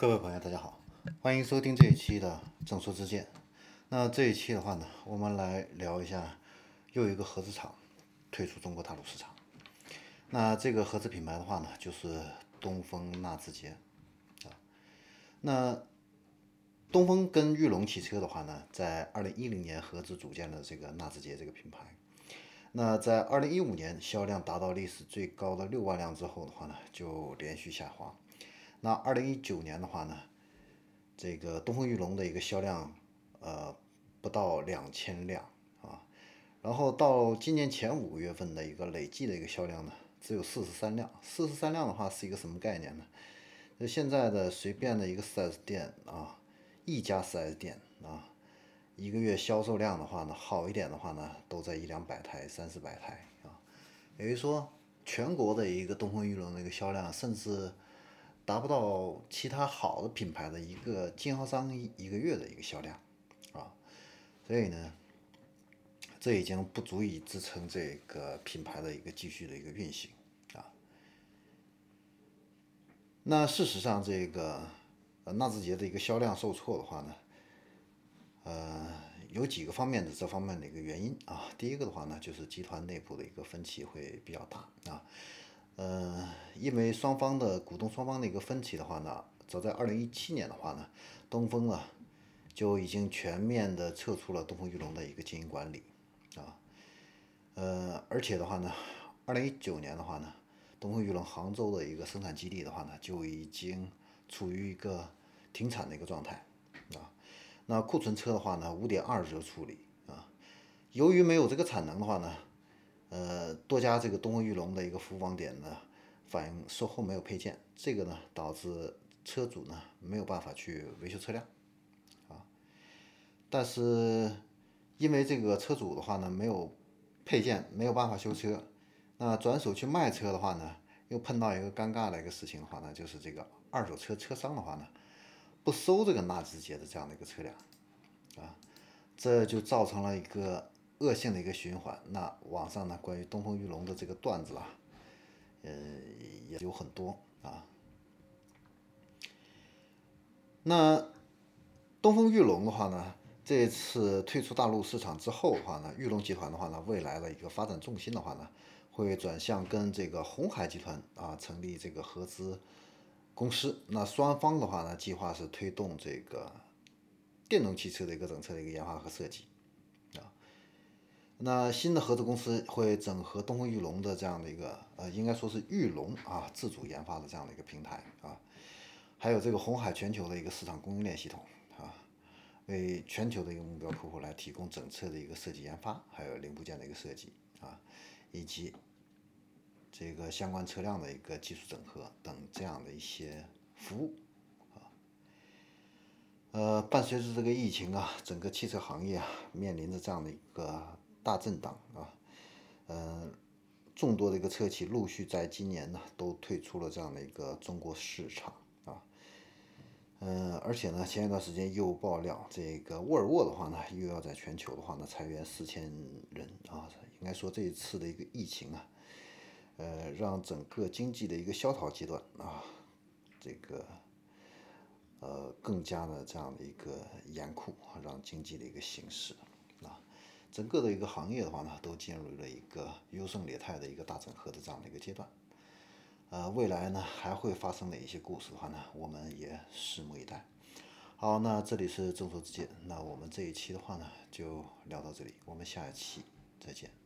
各位朋友，大家好，欢迎收听这一期的正说之见。那这一期的话呢，我们来聊一下又一个合资厂退出中国大陆市场。那这个合资品牌的话呢，就是东风纳智捷啊。那东风跟裕隆汽车的话呢，在二零一零年合资组建了这个纳智捷这个品牌。那在二零一五年销量达到历史最高的六万辆之后的话呢，就连续下滑。那二零一九年的话呢，这个东风裕隆的一个销量，呃，不到两千辆啊，然后到今年前五个月份的一个累计的一个销量呢，只有四十三辆。四十三辆的话是一个什么概念呢？那现在的随便的一个 4S 店啊，一家 4S 店啊，一个月销售量的话呢，好一点的话呢，都在一两百台、三四百台啊。也就是说，全国的一个东风裕隆的一个销量，甚至达不到其他好的品牌的一个经销商一个月的一个销量，啊，所以呢，这已经不足以支撑这个品牌的一个继续的一个运行，啊，那事实上这个呃纳智捷的一个销量受挫的话呢，呃，有几个方面的这方面的一个原因啊，第一个的话呢，就是集团内部的一个分歧会比较大啊。呃，因为双方的股东双方的一个分歧的话呢，早在二零一七年的话呢，东风啊就已经全面的撤出了东风裕隆的一个经营管理啊，呃，而且的话呢，二零一九年的话呢，东风裕隆杭州的一个生产基地的话呢，就已经处于一个停产的一个状态啊，那库存车的话呢，五点二折处理啊，由于没有这个产能的话呢。呃，多家这个东风裕隆的一个服务网点呢，反映售后没有配件，这个呢导致车主呢没有办法去维修车辆，啊，但是因为这个车主的话呢没有配件，没有办法修车，那转手去卖车的话呢，又碰到一个尴尬的一个事情的话呢，就是这个二手车车商的话呢，不收这个纳智捷的这样的一个车辆，啊，这就造成了一个。恶性的一个循环，那网上呢关于东风裕隆的这个段子啊，呃也有很多啊。那东风裕隆的话呢，这次退出大陆市场之后的话呢，裕隆集团的话呢，未来的一个发展重心的话呢，会转向跟这个红海集团啊成立这个合资公司。那双方的话呢，计划是推动这个电动汽车的一个整车的一个研发和设计。那新的合资公司会整合东风裕隆的这样的一个，呃，应该说是裕隆啊自主研发的这样的一个平台啊，还有这个红海全球的一个市场供应链系统啊，为全球的一个目标客户来提供整车的一个设计研发，还有零部件的一个设计啊，以及这个相关车辆的一个技术整合等这样的一些服务啊，呃，伴随着这个疫情啊，整个汽车行业啊面临着这样的一个。大震荡啊，嗯，众多的一个车企陆续在今年呢都退出了这样的一个中国市场啊，嗯，而且呢前一段时间又爆料这个沃尔沃的话呢又要在全球的话呢裁员四千人啊，应该说这一次的一个疫情啊，呃，让整个经济的一个萧条阶段啊，这个呃更加的这样的一个严酷，让经济的一个形势。整个的一个行业的话呢，都进入了一个优胜劣汰的一个大整合的这样的一个阶段。呃，未来呢还会发生哪一些故事的话呢，我们也拭目以待。好，那这里是众说之见，那我们这一期的话呢就聊到这里，我们下一期再见。